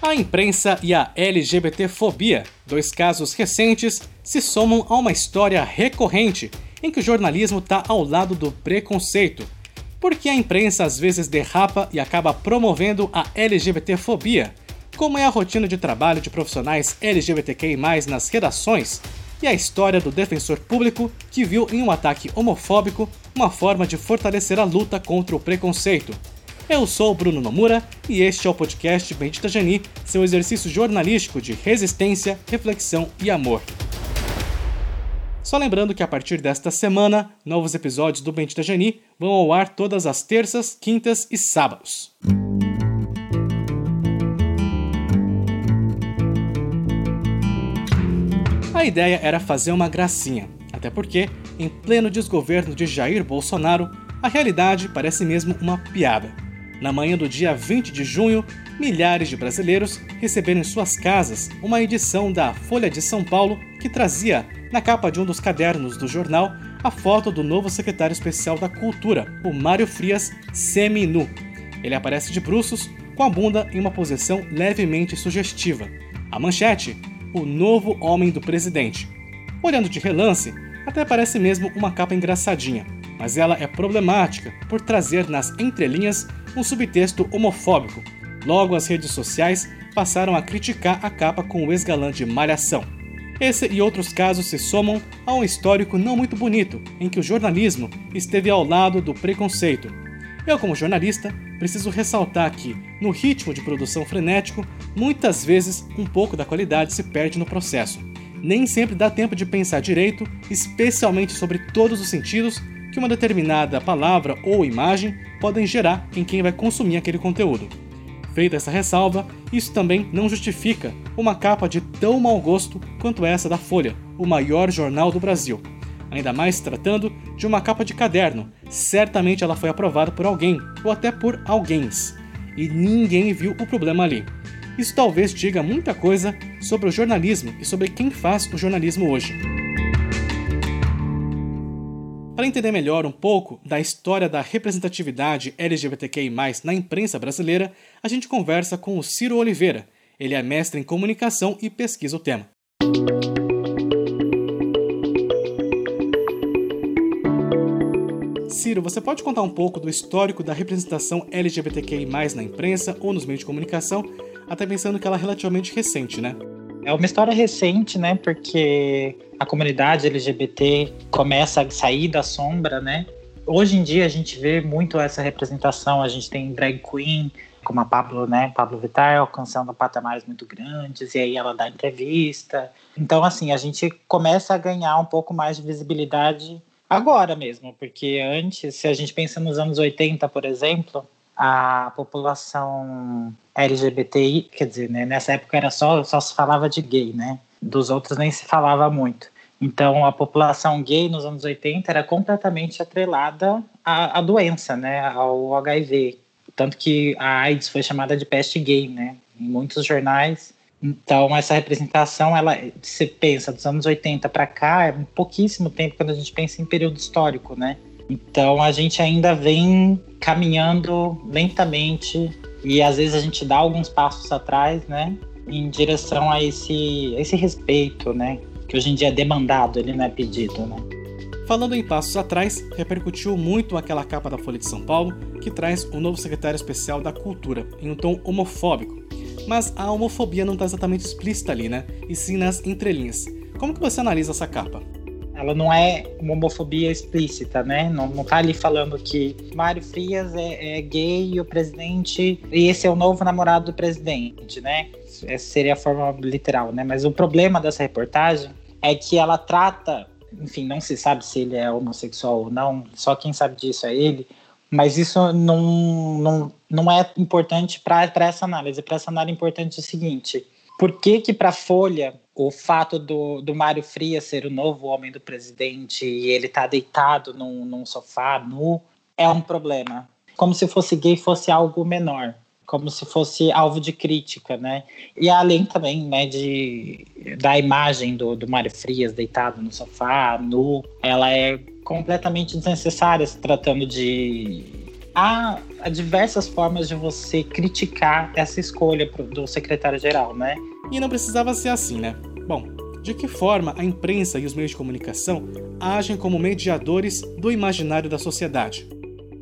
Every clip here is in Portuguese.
A imprensa e a LGBTfobia, dois casos recentes, se somam a uma história recorrente em que o jornalismo está ao lado do preconceito. Porque a imprensa às vezes derrapa e acaba promovendo a LGBTfobia, como é a rotina de trabalho de profissionais LGBTQI+, nas redações, e a história do defensor público que viu em um ataque homofóbico uma forma de fortalecer a luta contra o preconceito. Eu sou o Bruno Nomura e este é o podcast Bendita Geni, seu exercício jornalístico de resistência, reflexão e amor. Só lembrando que a partir desta semana, novos episódios do Bendita Geni vão ao ar todas as terças, quintas e sábados. A ideia era fazer uma gracinha, até porque, em pleno desgoverno de Jair Bolsonaro, a realidade parece mesmo uma piada. Na manhã do dia 20 de junho, milhares de brasileiros receberam em suas casas uma edição da Folha de São Paulo que trazia, na capa de um dos cadernos do jornal, a foto do novo secretário especial da Cultura, o Mário Frias, semi-nu. Ele aparece de bruços, com a bunda em uma posição levemente sugestiva. A manchete: O novo homem do presidente. Olhando de relance, até parece mesmo uma capa engraçadinha, mas ela é problemática por trazer nas entrelinhas um subtexto homofóbico. Logo, as redes sociais passaram a criticar a capa com o ex-galã de Malhação. Esse e outros casos se somam a um histórico não muito bonito, em que o jornalismo esteve ao lado do preconceito. Eu, como jornalista, preciso ressaltar que, no ritmo de produção frenético, muitas vezes um pouco da qualidade se perde no processo. Nem sempre dá tempo de pensar direito, especialmente sobre todos os sentidos que uma determinada palavra ou imagem podem gerar em quem vai consumir aquele conteúdo. Feita essa ressalva, isso também não justifica uma capa de tão mau gosto quanto essa da Folha, o maior jornal do Brasil. Ainda mais tratando de uma capa de caderno, certamente ela foi aprovada por alguém ou até por alguéms. E ninguém viu o problema ali. Isso talvez diga muita coisa sobre o jornalismo e sobre quem faz o jornalismo hoje. Para entender melhor um pouco da história da representatividade LGBTQI+, na imprensa brasileira, a gente conversa com o Ciro Oliveira. Ele é mestre em comunicação e pesquisa o tema. Ciro, você pode contar um pouco do histórico da representação LGBTQI+, na imprensa ou nos meios de comunicação, até pensando que ela é relativamente recente, né? É uma história recente, né? Porque a comunidade LGBT começa a sair da sombra, né? Hoje em dia a gente vê muito essa representação. A gente tem drag queen, como a Pablo, né? Pablo Vittar alcançando patamares muito grandes, e aí ela dá entrevista. Então, assim, a gente começa a ganhar um pouco mais de visibilidade agora mesmo, porque antes, se a gente pensa nos anos 80, por exemplo, a população LGBTI, quer dizer, né, nessa época era só, só se falava de gay, né? Dos outros nem se falava muito. Então, a população gay nos anos 80 era completamente atrelada à, à doença, né, ao HIV. Tanto que a AIDS foi chamada de peste gay, né, em muitos jornais. Então, essa representação, ela se pensa dos anos 80 para cá, é pouquíssimo tempo quando a gente pensa em período histórico, né? Então a gente ainda vem caminhando lentamente e às vezes a gente dá alguns passos atrás, né, em direção a esse, esse respeito, né, que hoje em dia é demandado, ele não é pedido, né. Falando em passos atrás, repercutiu muito aquela capa da Folha de São Paulo que traz o novo secretário especial da Cultura, em um tom homofóbico. Mas a homofobia não está exatamente explícita ali, né? E sim nas entrelinhas. Como que você analisa essa capa? Ela não é uma homofobia explícita, né? Não, não tá ali falando que Mário Frias é, é gay e o presidente. E esse é o novo namorado do presidente, né? Essa seria a forma literal, né? Mas o problema dessa reportagem é que ela trata. Enfim, não se sabe se ele é homossexual ou não, só quem sabe disso é ele. Mas isso não, não, não é importante para essa análise. Para essa análise é importante o seguinte: por que, que para a Folha o fato do, do Mário Frias ser o novo homem do presidente e ele tá deitado num, num sofá nu é um problema. Como se fosse gay fosse algo menor, como se fosse alvo de crítica, né? E além também, né, de, da imagem do, do Mário Frias deitado no sofá, nu, ela é completamente desnecessária se tratando de há, diversas formas de você criticar essa escolha do secretário-geral, né? E não precisava ser assim, né? Bom, de que forma a imprensa e os meios de comunicação agem como mediadores do imaginário da sociedade?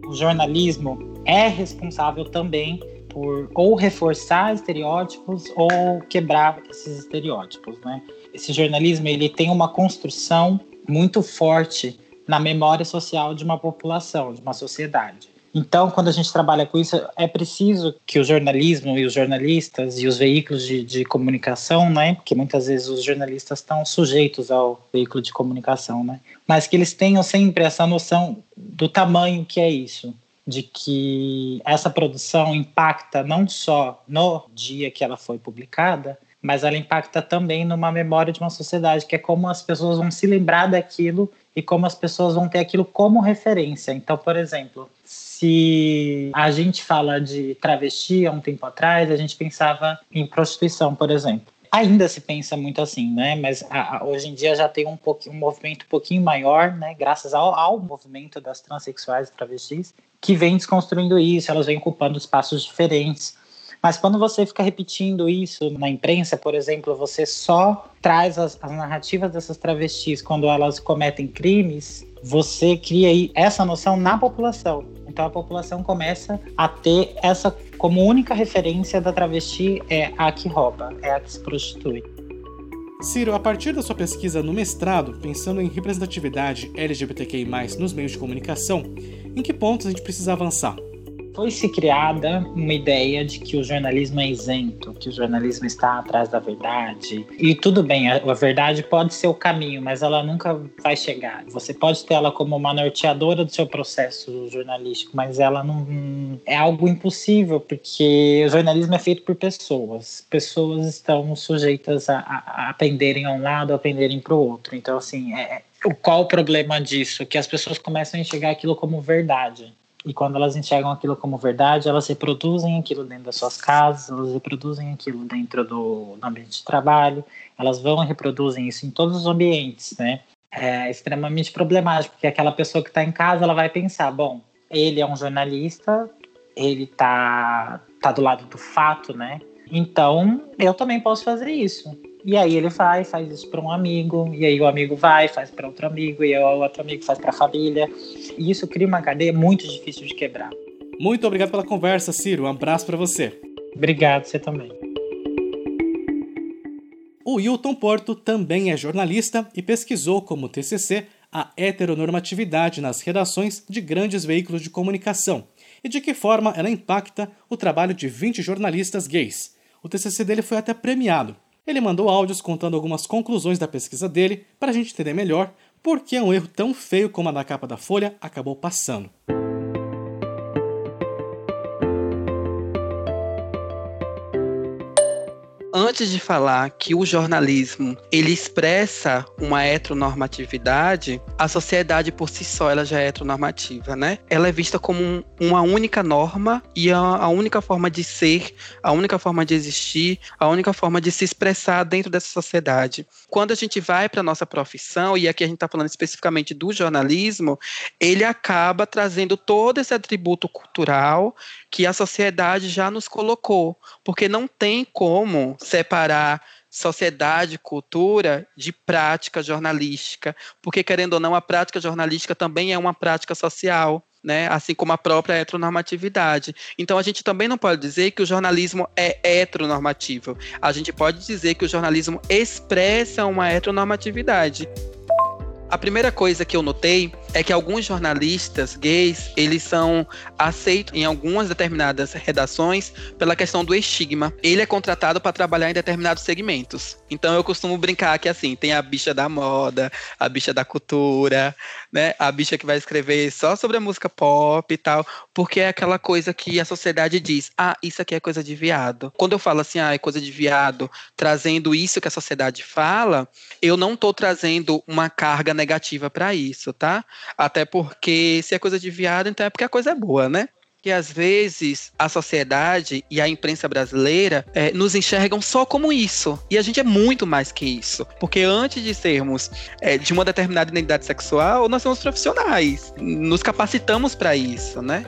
O jornalismo é responsável também por ou reforçar estereótipos ou quebrar esses estereótipos, né? Esse jornalismo ele tem uma construção muito forte na memória social de uma população, de uma sociedade. Então, quando a gente trabalha com isso, é preciso que o jornalismo e os jornalistas e os veículos de, de comunicação, né, porque muitas vezes os jornalistas estão sujeitos ao veículo de comunicação, né, mas que eles tenham sempre essa noção do tamanho que é isso, de que essa produção impacta não só no dia que ela foi publicada, mas ela impacta também numa memória de uma sociedade, que é como as pessoas vão se lembrar daquilo e como as pessoas vão ter aquilo como referência. Então, por exemplo, se a gente fala de travesti há um tempo atrás, a gente pensava em prostituição, por exemplo. Ainda se pensa muito assim, né? Mas a, a, hoje em dia já tem um, um movimento um pouquinho maior, né? Graças ao, ao movimento das transexuais e travestis, que vem desconstruindo isso, elas vêm ocupando espaços diferentes. Mas quando você fica repetindo isso na imprensa, por exemplo, você só traz as, as narrativas dessas travestis quando elas cometem crimes, você cria aí essa noção na população. Então a população começa a ter essa como única referência da travesti é a que rouba, é a que se prostitui. Ciro, a partir da sua pesquisa no mestrado, pensando em representatividade LGBTQI+, nos meios de comunicação, em que pontos a gente precisa avançar? Foi se criada uma ideia de que o jornalismo é isento, que o jornalismo está atrás da verdade. E tudo bem, a, a, verdade pode ser o caminho, mas ela nunca vai chegar. Você pode ter ela como uma norteadora do seu processo jornalístico, mas ela não é algo impossível, porque o jornalismo é feito por pessoas. Pessoas estão sujeitas a, a, a a um lado, a penderem para o outro. Então, assim, é, é qual o problema disso? Que as pessoas começam a enxergar aquilo como verdade. E quando elas enxergam aquilo como verdade, elas reproduzem aquilo dentro das suas casas, elas reproduzem aquilo dentro do, do ambiente de trabalho, elas vão e reproduzem isso em todos os ambientes, né? É extremamente problemático, porque aquela pessoa que está em casa, ela vai pensar, bom, ele é um jornalista, ele está tá do lado do fato, né? Então, eu também posso fazer isso. E aí ele vai, faz isso para um amigo, e aí o amigo vai, faz para outro amigo, e o outro amigo faz para a família. E isso cria uma cadeia muito difícil de quebrar. Muito obrigado pela conversa, Ciro. Um abraço para você. Obrigado, você também. O Hilton Porto também é jornalista e pesquisou como TCC a heteronormatividade nas redações de grandes veículos de comunicação e de que forma ela impacta o trabalho de 20 jornalistas gays. O TCC dele foi até premiado ele mandou áudios contando algumas conclusões da pesquisa dele para a gente entender melhor por que um erro tão feio como a da capa da Folha acabou passando. Antes de falar que o jornalismo ele expressa uma heteronormatividade, a sociedade por si só ela já é heteronormativa, né? Ela é vista como um, uma única norma e a, a, única forma de ser, a única forma de existir, a única forma de se expressar dentro dessa sociedade. Quando a gente vai para nossa profissão e aqui a gente está falando especificamente do jornalismo, ele acaba trazendo todo esse atributo cultural que a sociedade já nos colocou, porque não tem como separar sociedade, cultura de prática jornalística, porque querendo ou não, a prática jornalística também é uma prática social. Né, assim como a própria heteronormatividade. Então a gente também não pode dizer que o jornalismo é heteronormativo. A gente pode dizer que o jornalismo expressa uma heteronormatividade. A primeira coisa que eu notei é que alguns jornalistas gays, eles são aceitos em algumas determinadas redações pela questão do estigma. Ele é contratado para trabalhar em determinados segmentos. Então eu costumo brincar que assim, tem a bicha da moda, a bicha da cultura, né? A bicha que vai escrever só sobre a música pop e tal, porque é aquela coisa que a sociedade diz: "Ah, isso aqui é coisa de viado". Quando eu falo assim: "Ah, é coisa de viado", trazendo isso que a sociedade fala, eu não estou trazendo uma carga negativa para isso, tá? Até porque se é coisa de viado, então é porque a coisa é boa, né? que às vezes a sociedade e a imprensa brasileira é, nos enxergam só como isso. E a gente é muito mais que isso. Porque antes de sermos é, de uma determinada identidade sexual, nós somos profissionais. Nos capacitamos para isso, né?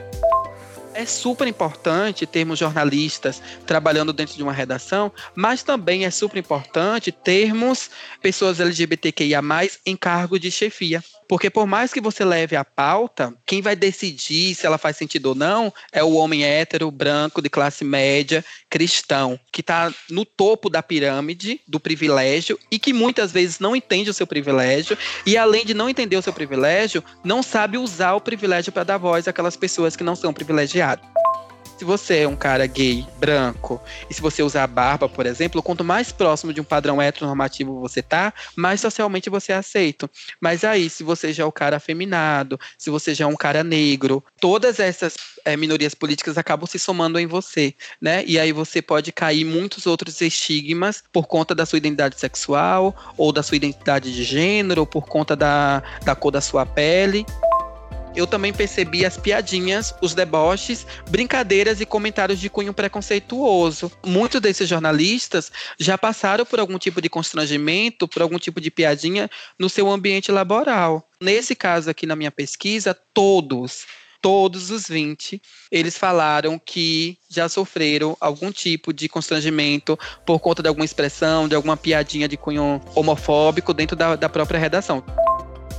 é super importante termos jornalistas trabalhando dentro de uma redação, mas também é super importante termos pessoas LGBTQIA em cargo de chefia. Porque por mais que você leve a pauta, quem vai decidir se ela faz sentido ou não é o homem hétero, branco, de classe média, cristão, que está no topo da pirâmide do privilégio e que muitas vezes não entende o seu privilégio e além de não entender o seu privilégio, não sabe usar o privilégio para dar voz àquelas pessoas que não são privilegiadas. Se você é um cara gay, branco, e se você usar barba, por exemplo, quanto mais próximo de um padrão heteronormativo você tá, mais socialmente você é aceito. Mas aí, se você já é o cara afeminado, se você já é um cara negro, todas essas é, minorias políticas acabam se somando em você, né? E aí você pode cair muitos outros estigmas por conta da sua identidade sexual, ou da sua identidade de gênero, ou por conta da, da cor da sua pele eu também percebi as piadinhas, os deboches, brincadeiras e comentários de cunho preconceituoso. Muitos desses jornalistas já passaram por algum tipo de constrangimento, por algum tipo de piadinha no seu ambiente laboral. Nesse caso aqui na minha pesquisa, todos todos os 20, eles falaram que já sofreram algum tipo de constrangimento por conta de alguma expressão, de alguma piadinha de cunho homofóbico dentro da, da própria redação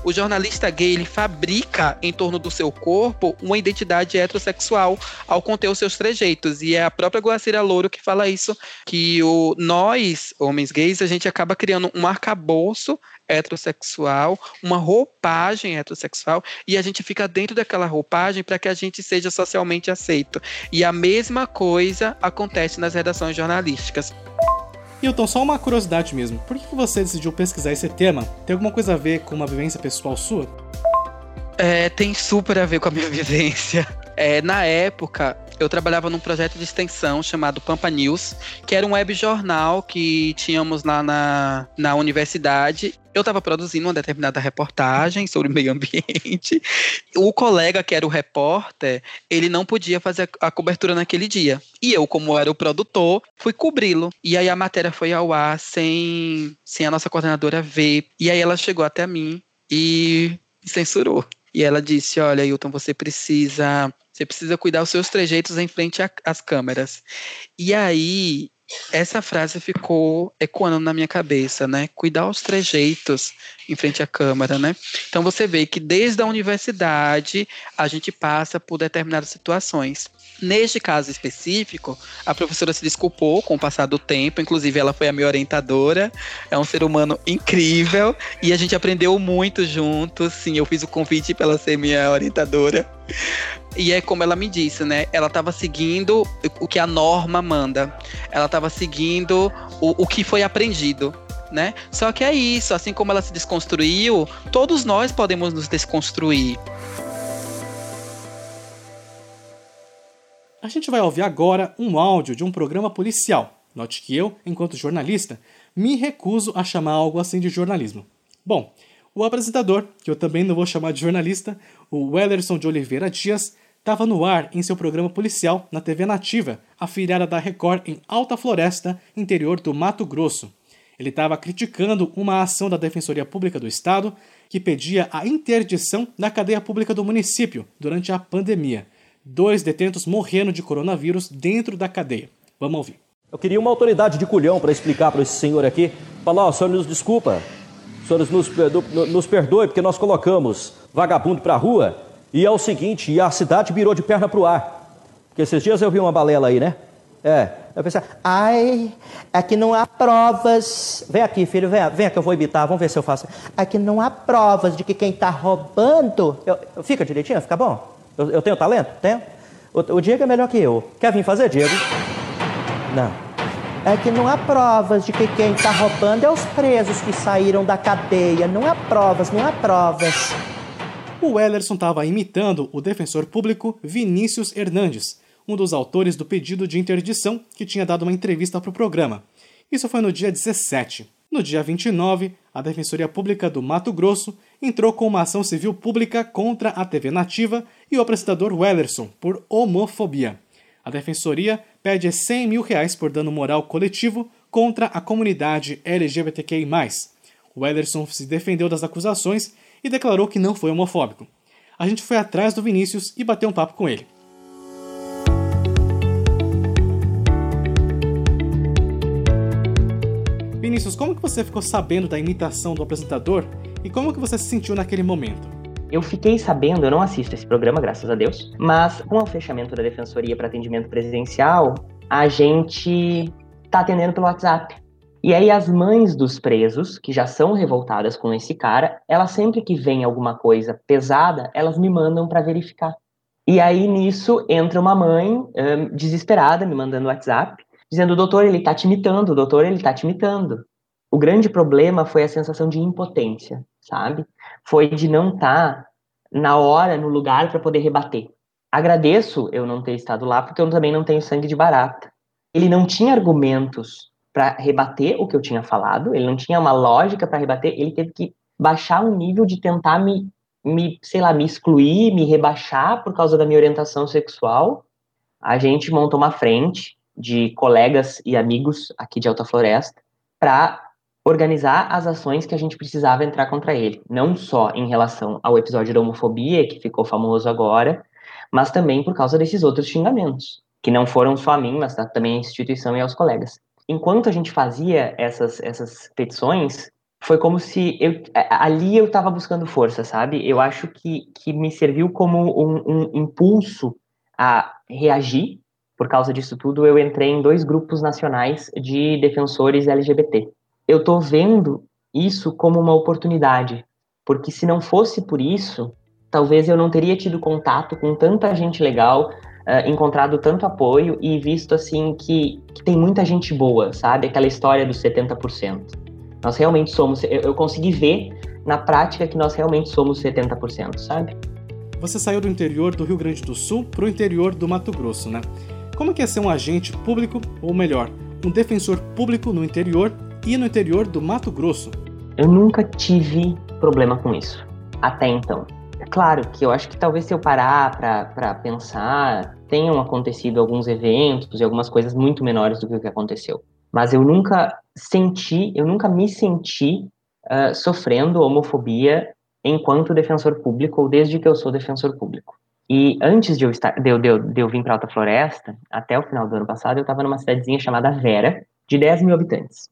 o jornalista gay ele fabrica em torno do seu corpo uma identidade heterossexual ao conter os seus trejeitos. E é a própria Guacira Louro que fala isso, que o, nós, homens gays, a gente acaba criando um arcabouço heterossexual, uma roupagem heterossexual, e a gente fica dentro daquela roupagem para que a gente seja socialmente aceito. E a mesma coisa acontece nas redações jornalísticas. Hilton, só uma curiosidade mesmo. Por que você decidiu pesquisar esse tema? Tem alguma coisa a ver com uma vivência pessoal sua? É, tem super a ver com a minha vivência. É, na época, eu trabalhava num projeto de extensão chamado Pampa News, que era um web jornal que tínhamos lá na, na universidade. Eu estava produzindo uma determinada reportagem sobre o meio ambiente. O colega, que era o repórter, ele não podia fazer a cobertura naquele dia. E eu, como era o produtor, fui cobri-lo. E aí a matéria foi ao ar sem, sem a nossa coordenadora ver. E aí ela chegou até mim e censurou. E ela disse: Olha, Hilton, você precisa você precisa cuidar os seus trejeitos em frente às câmeras. E aí, essa frase ficou ecoando na minha cabeça, né? Cuidar os trejeitos em frente à câmera, né? Então você vê que desde a universidade a gente passa por determinadas situações. Neste caso específico, a professora se desculpou com o passar do tempo, inclusive ela foi a minha orientadora, é um ser humano incrível e a gente aprendeu muito juntos. Sim, eu fiz o convite para ela ser minha orientadora. E é como ela me disse, né? Ela estava seguindo o que a norma manda. Ela estava seguindo o, o que foi aprendido. Né? Só que é isso, assim como ela se desconstruiu, todos nós podemos nos desconstruir. A gente vai ouvir agora um áudio de um programa policial. Note que eu, enquanto jornalista, me recuso a chamar algo assim de jornalismo. Bom, o apresentador, que eu também não vou chamar de jornalista, o Wellerson de Oliveira Dias, estava no ar em seu programa policial na TV Nativa, afiliada da Record em Alta Floresta, interior do Mato Grosso. Ele estava criticando uma ação da Defensoria Pública do Estado que pedia a interdição da cadeia pública do município durante a pandemia dois detentos morrendo de coronavírus dentro da cadeia. Vamos ouvir. Eu queria uma autoridade de culhão para explicar para esse senhor aqui. Falar, oh, o senhor nos desculpa, o senhor nos, nos perdoe porque nós colocamos vagabundo para a rua e é o seguinte, a cidade virou de perna para o ar. Porque esses dias eu vi uma balela aí, né? É, eu pensei, ai, aqui não há provas. Vem aqui, filho, vem, vem que eu vou imitar, vamos ver se eu faço. Aqui não há provas de que quem está roubando. Eu, fica direitinho, fica bom? Eu, eu tenho talento? Tenho. O, o, Diego é melhor que eu. Quer vir fazer, Diego? Não. É que não há provas de que quem está roubando é os presos que saíram da cadeia. Não há provas, não há provas. O Ellerson estava imitando o defensor público Vinícius Hernandes, um dos autores do pedido de interdição que tinha dado uma entrevista para o programa. Isso foi no dia 17. No dia 29, a Defensoria Pública do Mato Grosso entrou com uma ação civil pública contra a TV Nativa e o apresentador Wellerson por homofobia. A Defensoria pede 100 mil reais por dano moral coletivo contra a comunidade LGBTQI+. Wellerson se defendeu das acusações e declarou que não foi homofóbico. A gente foi atrás do Vinícius e bateu um papo com ele. Vinícius, como que você ficou sabendo da imitação do apresentador e como que você se sentiu naquele momento? Eu fiquei sabendo, eu não assisto esse programa, graças a Deus, mas com o fechamento da defensoria para atendimento presidencial, a gente tá atendendo pelo WhatsApp. E aí as mães dos presos, que já são revoltadas com esse cara, elas sempre que vem alguma coisa pesada, elas me mandam para verificar. E aí nisso entra uma mãe um, desesperada me mandando WhatsApp, dizendo: "Doutor, ele tá te imitando, doutor, ele tá te imitando". O grande problema foi a sensação de impotência, sabe? Foi de não estar tá na hora, no lugar para poder rebater. Agradeço eu não ter estado lá, porque eu também não tenho sangue de barata. Ele não tinha argumentos para rebater o que eu tinha falado, ele não tinha uma lógica para rebater, ele teve que baixar o nível de tentar me, me, sei lá, me excluir, me rebaixar por causa da minha orientação sexual. A gente montou uma frente de colegas e amigos aqui de Alta Floresta para organizar as ações que a gente precisava entrar contra ele, não só em relação ao episódio da homofobia, que ficou famoso agora, mas também por causa desses outros xingamentos, que não foram só a mim, mas também à instituição e aos colegas enquanto a gente fazia essas, essas petições, foi como se eu, ali eu estava buscando força, sabe? Eu acho que, que me serviu como um, um, impulso a reagir. Por causa disso tudo, eu entrei em dois grupos nacionais de defensores LGBT. Eu estou vendo isso como uma oportunidade, porque se não fosse por isso, talvez eu não teria tido contato com tanta gente legal, uh, encontrado tanto apoio e visto assim que, que, tem muita gente boa, sabe? Aquela história dos 70%. Nós realmente somos, eu, eu consegui ver na prática que nós realmente somos 70%, sabe? Você saiu do interior do Rio Grande do Sul para o interior do Mato Grosso, né? Como que é ser um agente público, ou melhor, um defensor público no interior e no interior do Mato Grosso? Eu nunca tive problema com isso, até então. Claro que eu acho que talvez se eu parar para pensar, tenham acontecido alguns eventos e algumas coisas muito menores do que o que aconteceu. Mas eu nunca senti, eu nunca me senti uh, sofrendo homofobia enquanto defensor público ou desde que eu sou defensor público. E antes de eu, estar, de eu, de eu, de eu vir para Alta Floresta, até o final do ano passado, eu estava numa cidadezinha chamada Vera, de 10 mil habitantes.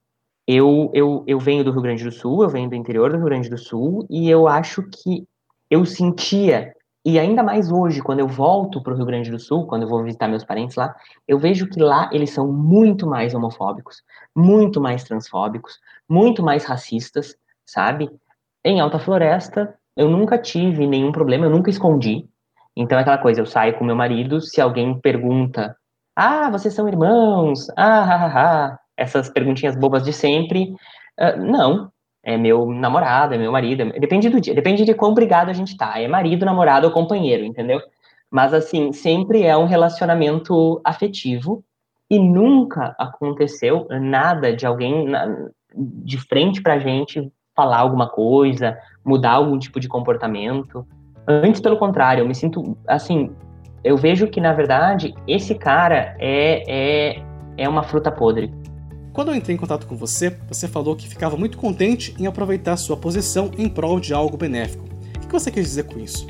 Eu, eu, eu venho do Rio Grande do Sul, eu venho do interior do Rio Grande do Sul, e eu acho que eu sentia, e ainda mais hoje, quando eu volto para o Rio Grande do Sul, quando eu vou visitar meus parentes lá, eu vejo que lá eles são muito mais homofóbicos, muito mais transfóbicos, muito mais racistas, sabe? Em Alta Floresta, eu nunca tive nenhum problema, eu nunca escondi. Então é aquela coisa, eu saio com meu marido, se alguém pergunta, ah, vocês são irmãos, ah, ha, ha, ha, essas perguntinhas bobas de sempre, uh, não, é meu namorado, é meu marido, é... depende do dia, depende de quão brigado a gente tá, é marido, namorado ou companheiro, entendeu? Mas assim, sempre é um relacionamento afetivo e nunca aconteceu nada de alguém na... de frente pra gente falar alguma coisa, mudar algum tipo de comportamento. Antes, pelo contrário, eu me sinto assim, eu vejo que na verdade esse cara é é, é uma fruta podre quando eu entrei em contato com você, você falou que ficava muito contente em aproveitar sua posição em prol de algo benéfico. O que você quer dizer com isso?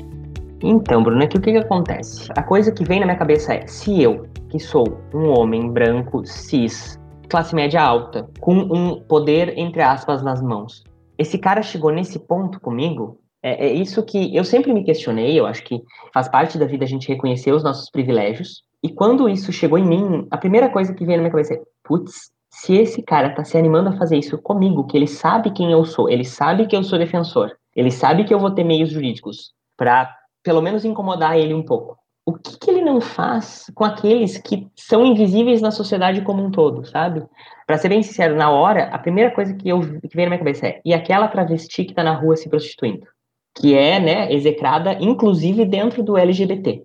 Então, Bruno, aqui o que, que acontece? A coisa que vem na minha cabeça é: se eu, que sou um homem branco, cis, classe média alta, com um poder, entre aspas, nas mãos, esse cara chegou nesse ponto comigo, é, é, isso que eu sempre me questionei, eu acho que faz parte da vida a gente reconhecer os nossos privilégios. E quando isso chegou em mim, a primeira coisa que veio na minha cabeça é: putz, se esse cara tá se animando a fazer isso comigo, que ele sabe quem eu sou, ele sabe que eu sou defensor, ele sabe que eu vou ter meios jurídicos para pelo menos incomodar ele um pouco. O que, que, ele não faz com aqueles que são invisíveis na sociedade como um todo, sabe? Para ser bem sincero, na hora, a primeira coisa que, eu, que veio na minha cabeça é: e aquela travesti que tá na rua se prostituindo? Que é, né, execrada, inclusive dentro do LGBT.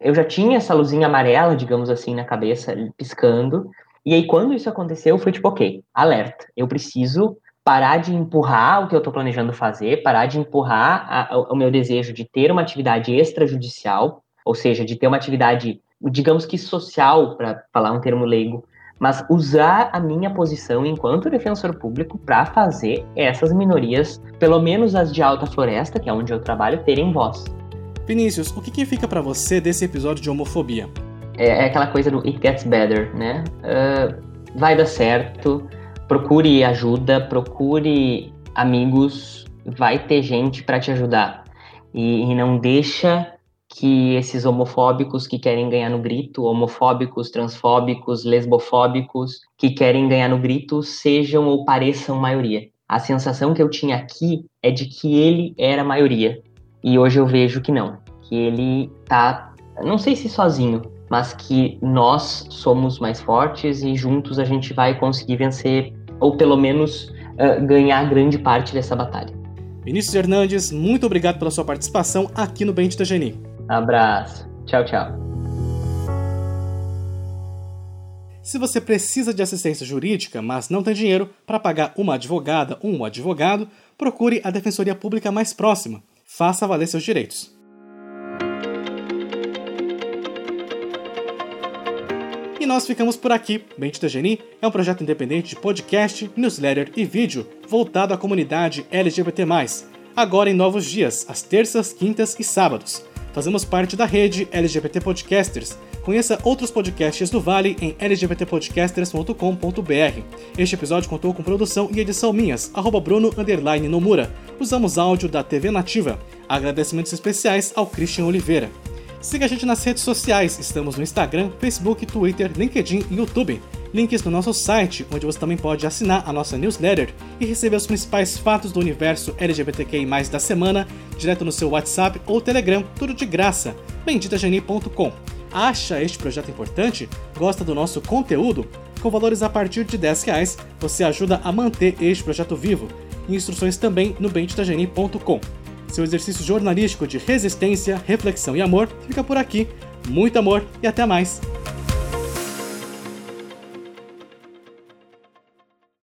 Eu já tinha essa luzinha amarela, digamos assim, na cabeça, piscando, e aí, quando isso aconteceu, foi tipo, ok, alerta, eu preciso parar de empurrar o que eu estou planejando fazer, parar de empurrar a, a, o meu desejo de ter uma atividade extrajudicial, ou seja, de ter uma atividade, digamos que social, para falar um termo leigo, mas usar a minha posição enquanto defensor público para fazer essas minorias, pelo menos as de alta floresta, que é onde eu trabalho, terem voz. Vinícius, o que, que fica para você desse episódio de homofobia? É, é aquela coisa do it gets better, né? Uh, vai dar certo, procure ajuda, procure amigos, vai ter gente para te ajudar. E, e, não deixa que esses homofóbicos que querem ganhar no grito, homofóbicos, transfóbicos, lesbofóbicos, que querem ganhar no grito, sejam ou pareçam maioria. A sensação que eu tinha aqui é de que ele era maioria. E hoje eu vejo que não. Que ele tá, não sei se sozinho, mas que nós somos mais fortes e juntos a gente vai conseguir vencer, ou pelo menos uh, ganhar grande parte dessa batalha. Vinícius Hernandes, muito obrigado pela sua participação aqui no Bendita Geni. Abraço. Tchau, tchau. Se você precisa de assistência jurídica, mas não tem dinheiro para pagar uma advogada ou um advogado, procure a Defensoria Pública mais próxima. Faça valer seus direitos. E nós ficamos por aqui. Bendita Geni é um projeto independente de podcast, newsletter e vídeo voltado à comunidade LGBT+, agora em novos dias, às terças, quintas e sábados. Fazemos parte da rede LGBT Podcasters. Conheça outros podcasts do Vale em lgbtpodcasters.com.br. Este episódio contou com produção e edição minhas, arroba Bruno Nomura. Usamos áudio da TV Nativa. Agradecimentos especiais ao Christian Oliveira. Siga a gente nas redes sociais, estamos no Instagram, Facebook, Twitter, LinkedIn e YouTube. Links no nosso site, onde você também pode assinar a nossa newsletter e receber os principais fatos do universo LGBTQI+, da semana, direto no seu WhatsApp ou Telegram, tudo de graça. benditageni.com. Acha este projeto importante? Gosta do nosso conteúdo? Com valores a partir de 10 reais, você ajuda a manter este projeto vivo. Instruções também no benditageni.com. Seu exercício jornalístico de resistência, reflexão e amor fica por aqui. Muito amor e até mais!